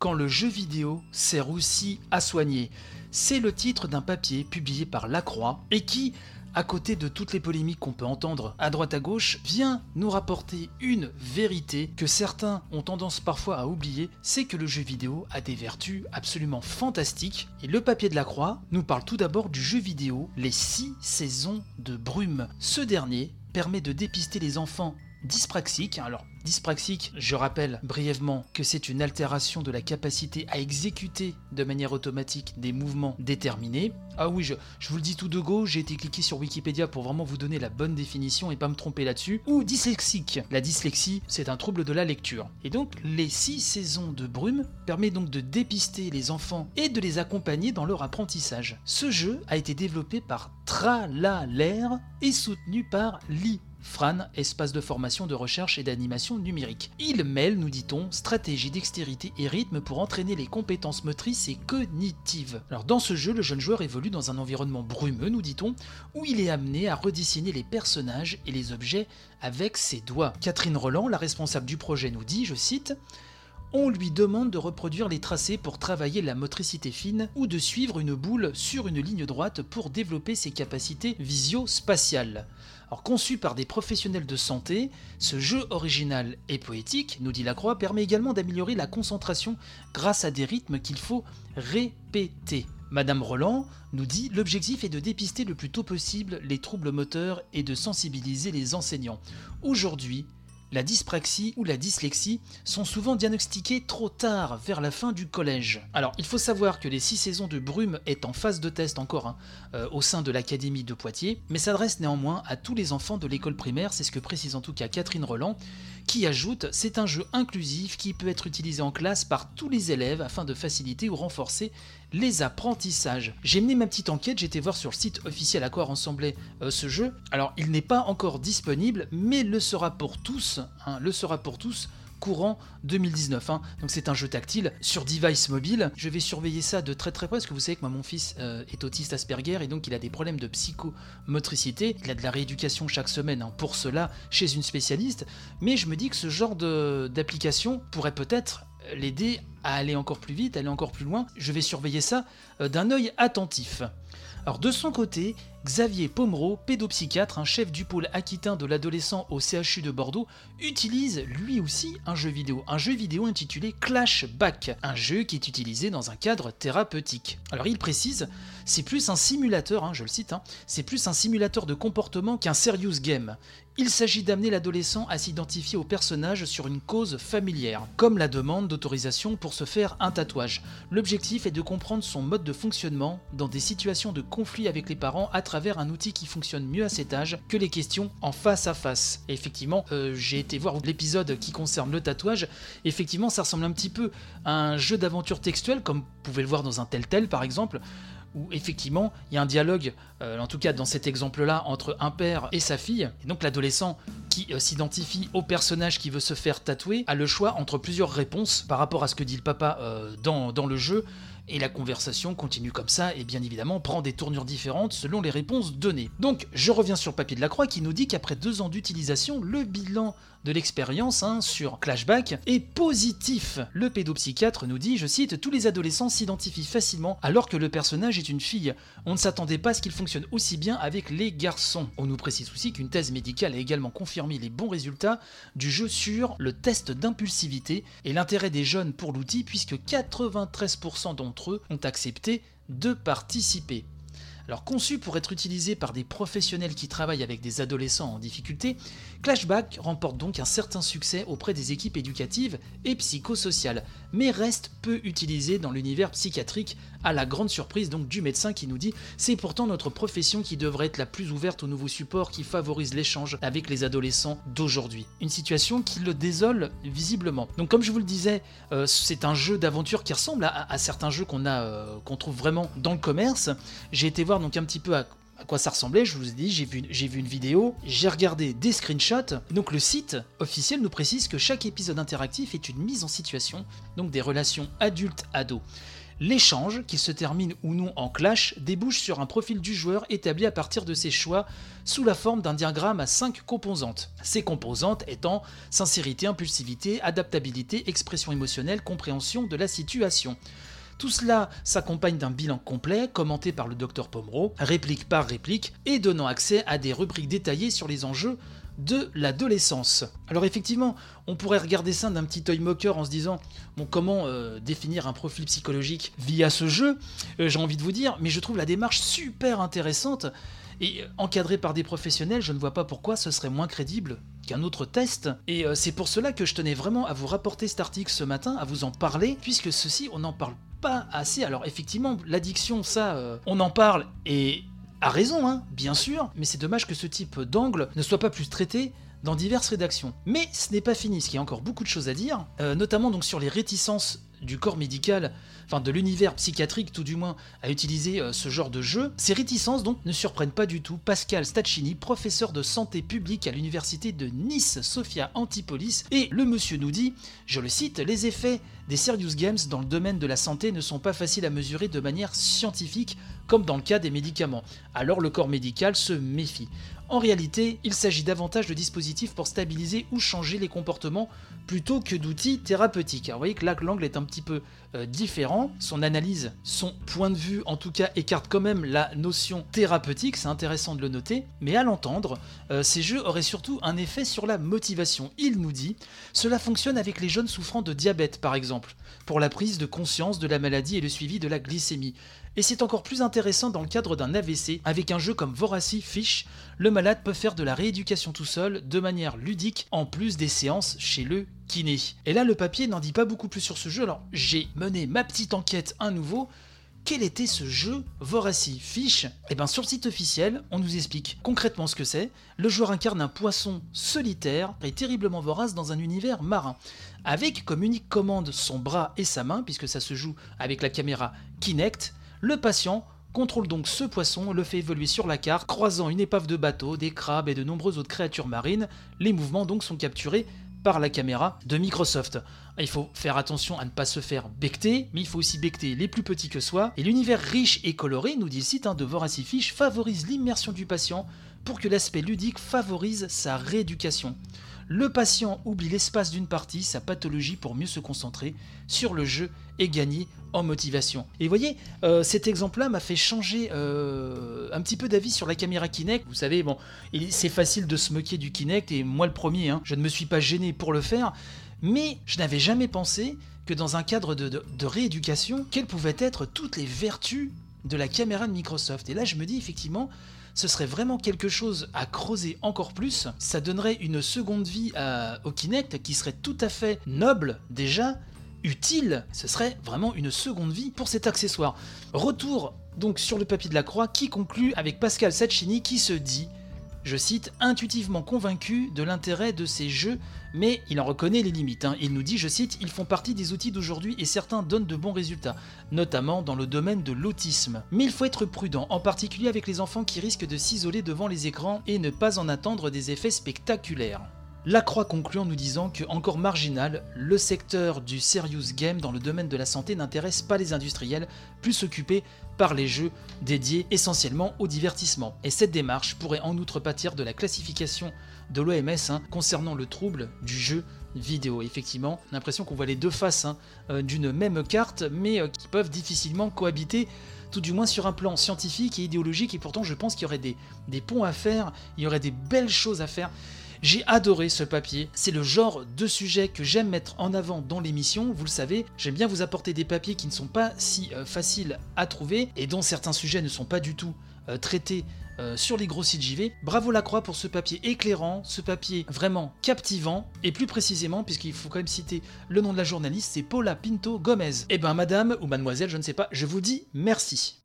quand le jeu vidéo sert aussi à soigner. C'est le titre d'un papier publié par La Croix et qui, à côté de toutes les polémiques qu'on peut entendre à droite à gauche, vient nous rapporter une vérité que certains ont tendance parfois à oublier, c'est que le jeu vidéo a des vertus absolument fantastiques. Et le papier de la croix nous parle tout d'abord du jeu vidéo Les 6 saisons de brume. Ce dernier permet de dépister les enfants dyspraxiques. Alors, dyspraxique, je rappelle brièvement que c'est une altération de la capacité à exécuter de manière automatique des mouvements déterminés. Ah oui, je, vous le dis tout de go, j'ai été cliqué sur Wikipédia pour vraiment vous donner la bonne définition et pas me tromper là-dessus. Ou dyslexique. La dyslexie, c'est un trouble de la lecture. Et donc, les six saisons de brume permet donc de dépister les enfants et de les accompagner dans leur apprentissage. Ce jeu a été développé par Tralalair et soutenu par Lee Fran, espace de formation, de recherche et d'animation numérique. Il mêle, nous dit-on, stratégie, dextérité et rythme pour entraîner les compétences motrices et cognitives. Alors dans ce jeu, le jeune joueur évolue dans un environnement brumeux, nous dit-on, où il est amené à redessiner les personnages et les objets avec ses doigts. Catherine Roland, la responsable du projet, nous dit, je cite, on lui demande de reproduire les tracés pour travailler la motricité fine ou de suivre une boule sur une ligne droite pour développer ses capacités visio-spatiales. Conçu par des professionnels de santé, ce jeu original et poétique, nous dit Lacroix, permet également d'améliorer la concentration grâce à des rythmes qu'il faut répéter. Madame Roland nous dit l'objectif est de dépister le plus tôt possible les troubles moteurs et de sensibiliser les enseignants. Aujourd'hui, la dyspraxie ou la dyslexie sont souvent diagnostiquées trop tard, vers la fin du collège. Alors, il faut savoir que les six saisons de Brume est en phase de test encore hein, euh, au sein de l'Académie de Poitiers, mais s'adresse néanmoins à tous les enfants de l'école primaire, c'est ce que précise en tout cas Catherine Roland, qui ajoute c'est un jeu inclusif qui peut être utilisé en classe par tous les élèves afin de faciliter ou renforcer les apprentissages. J'ai mené ma petite enquête, été voir sur le site officiel à quoi ressemblait euh, ce jeu. Alors il n'est pas encore disponible, mais le sera pour tous, hein, le sera pour tous courant 2019. Hein. Donc c'est un jeu tactile sur device mobile. Je vais surveiller ça de très très près parce que vous savez que moi mon fils euh, est autiste Asperger et donc il a des problèmes de psychomotricité. Il a de la rééducation chaque semaine hein, pour cela chez une spécialiste. Mais je me dis que ce genre d'application pourrait peut-être l'aider à aller encore plus vite, aller encore plus loin. Je vais surveiller ça euh, d'un œil attentif. Alors de son côté, Xavier Pomereau, pédopsychiatre, un chef du pôle aquitain de l'adolescent au CHU de Bordeaux, utilise lui aussi un jeu vidéo, un jeu vidéo intitulé Clashback, un jeu qui est utilisé dans un cadre thérapeutique. Alors il précise, c'est plus un simulateur, hein, je le cite, hein, c'est plus un simulateur de comportement qu'un serious game. Il s'agit d'amener l'adolescent à s'identifier au personnage sur une cause familière, comme la demande d'autorisation pour se faire un tatouage. L'objectif est de comprendre son mode de fonctionnement dans des situations de conflit avec les parents travers un outil qui fonctionne mieux à cet âge que les questions en face à face. Et effectivement, euh, j'ai été voir l'épisode qui concerne le tatouage. Effectivement, ça ressemble un petit peu à un jeu d'aventure textuelle, comme vous pouvez le voir dans un tel tel par exemple où effectivement il y a un dialogue, euh, en tout cas dans cet exemple-là, entre un père et sa fille. Et donc l'adolescent qui euh, s'identifie au personnage qui veut se faire tatouer a le choix entre plusieurs réponses par rapport à ce que dit le papa dans le jeu. Et la conversation continue comme ça et bien évidemment prend des tournures différentes selon les réponses données. Donc je reviens sur Papier de la Croix qui nous dit qu'après deux ans d'utilisation, le bilan de l'expérience hein, sur Clashback est positif. Le pédopsychiatre nous dit, je cite, tous les adolescents s'identifient facilement alors que le personnage est une fille. On ne s'attendait pas à ce qu'il fonctionne aussi bien avec les garçons. On nous précise aussi qu'une thèse médicale a également confirmé les bons résultats du jeu sur le test d'impulsivité et l'intérêt des jeunes pour l'outil puisque 93% d'entre eux ont accepté de participer. Alors conçu pour être utilisé par des professionnels qui travaillent avec des adolescents en difficulté, Clashback remporte donc un certain succès auprès des équipes éducatives et psychosociales, mais reste peu utilisé dans l'univers psychiatrique à la grande surprise donc du médecin qui nous dit c'est pourtant notre profession qui devrait être la plus ouverte aux nouveaux supports qui favorisent l'échange avec les adolescents d'aujourd'hui. Une situation qui le désole visiblement. Donc comme je vous le disais, euh, c'est un jeu d'aventure qui ressemble à, certains jeux qu'on a euh, qu'on trouve vraiment dans le commerce. J'ai été voir donc un petit peu à quoi ça ressemblait, je vous ai dit, j'ai vu, vu une vidéo, j'ai regardé des screenshots. Donc le site officiel nous précise que chaque épisode interactif est une mise en situation, donc des relations adultes-ados. L'échange, qui se termine ou non en clash, débouche sur un profil du joueur établi à partir de ses choix sous la forme d'un diagramme à 5 composantes. Ces composantes étant sincérité, impulsivité, adaptabilité, expression émotionnelle, compréhension de la situation. Tout cela s'accompagne d'un bilan complet, commenté par le docteur Pomeroy, réplique par réplique, et donnant accès à des rubriques détaillées sur les enjeux de l'adolescence. Alors effectivement, on pourrait regarder ça d'un petit œil moqueur en se disant bon comment euh, définir un profil psychologique via ce jeu, euh, j'ai envie de vous dire, mais je trouve la démarche super intéressante et encadrée par des professionnels, je ne vois pas pourquoi ce serait moins crédible qu'un autre test. Et euh, c'est pour cela que je tenais vraiment à vous rapporter cet article ce matin, à vous en parler, puisque ceci, on n'en parle pas assez. Alors effectivement, l'addiction, ça, euh, on en parle et a raison, hein, bien sûr, mais c'est dommage que ce type d'angle ne soit pas plus traité dans diverses rédactions. Mais ce n'est pas fini, parce qu'il y a encore beaucoup de choses à dire, euh, notamment donc sur les réticences du corps médical, enfin de l'univers psychiatrique tout du moins, à utiliser euh, ce genre de jeu, ces réticences donc ne surprennent pas du tout. Pascal Staccini, professeur de santé publique à l'université de Nice, Sophia Antipolis, et le monsieur nous dit, je le cite, les effets des serious games dans le domaine de la santé ne sont pas faciles à mesurer de manière scientifique comme dans le cas des médicaments. Alors le corps médical se méfie. En réalité, il s'agit davantage de dispositifs pour stabiliser ou changer les comportements plutôt que d'outils thérapeutiques. Alors vous voyez que là, l'angle est un petit peu euh, différent. Son analyse, son point de vue, en tout cas, écarte quand même la notion thérapeutique, c'est intéressant de le noter. Mais à l'entendre, euh, ces jeux auraient surtout un effet sur la motivation. Il nous dit Cela fonctionne avec les jeunes souffrant de diabète, par exemple, pour la prise de conscience de la maladie et le suivi de la glycémie. Et c'est encore plus intéressant dans le cadre d'un AVC, avec un jeu comme Voracy Fish, le malade peut faire de la rééducation tout seul, de manière ludique, en plus des séances chez le Et là, le papier n'en dit pas beaucoup plus sur ce jeu, alors j'ai mené ma petite enquête à nouveau. Quel était ce jeu Voracy Fish Eh bien sur le site officiel, on nous explique concrètement ce que c'est. Le joueur incarne un poisson solitaire et terriblement vorace dans un univers marin, avec comme unique commande son bras et sa main, puisque ça se joue avec la caméra Kinect, le patient contrôle donc ce poisson, le fait évoluer sur la carte, croisant une épave de bateau, des crabes et de nombreuses autres créatures marines. Les mouvements donc sont capturés par la caméra de Microsoft. Il faut faire attention à ne pas se faire becter, mais il faut aussi becter les plus petits que soi. Et l'univers riche et coloré, nous dit le site hein, de Voracifish, favorise l'immersion du patient pour que l'aspect ludique favorise sa rééducation. Le patient oublie l'espace d'une partie, sa pathologie pour mieux se concentrer sur le jeu et gagner motivation. Et voyez, euh, cet exemple-là m'a fait changer euh, un petit peu d'avis sur la caméra Kinect. Vous savez, bon, c'est facile de se moquer du Kinect, et moi le premier, hein, je ne me suis pas gêné pour le faire, mais je n'avais jamais pensé que dans un cadre de, de rééducation, quelles pouvaient être toutes les vertus de la caméra de Microsoft. Et là, je me dis effectivement, ce serait vraiment quelque chose à creuser encore plus. Ça donnerait une seconde vie au Kinect qui serait tout à fait noble déjà, utile. Ce serait vraiment une seconde vie pour cet accessoire. Retour donc sur le papier de la croix qui conclut avec Pascal Sacchini qui se dit je cite, intuitivement convaincu de l'intérêt de ces jeux, mais il en reconnaît les limites. Hein. Il nous dit, je cite, ils font partie des outils d'aujourd'hui et certains donnent de bons résultats, notamment dans le domaine de l'autisme. Mais il faut être prudent, en particulier avec les enfants qui risquent de s'isoler devant les écrans et ne pas en attendre des effets spectaculaires. La Croix conclut en nous disant que, encore marginal, le secteur du serious game dans le domaine de la santé n'intéresse pas les industriels, plus occupés par les jeux dédiés essentiellement au divertissement. Et cette démarche pourrait en outre pâtir de la classification de l'OMS hein, concernant le trouble du jeu vidéo. Effectivement, l'impression qu'on voit les deux faces hein, euh, d'une même carte, mais euh, qui peuvent difficilement cohabiter tout du moins sur un plan scientifique et idéologique, et pourtant je pense qu'il y aurait des, des ponts à faire, il y aurait des belles choses à faire. J'ai adoré ce papier, c'est le genre de sujet que j'aime mettre en avant dans l'émission, vous le savez, j'aime bien vous apporter des papiers qui ne sont pas si euh, faciles à trouver et dont certains sujets ne sont pas du tout euh, traités euh, sur les gros sites JV. Bravo la croix pour ce papier éclairant, ce papier vraiment captivant, et plus précisément, puisqu'il faut quand même citer le nom de la journaliste, c'est Paula Pinto Gomez. Eh ben madame ou mademoiselle, je ne sais pas, je vous dis merci.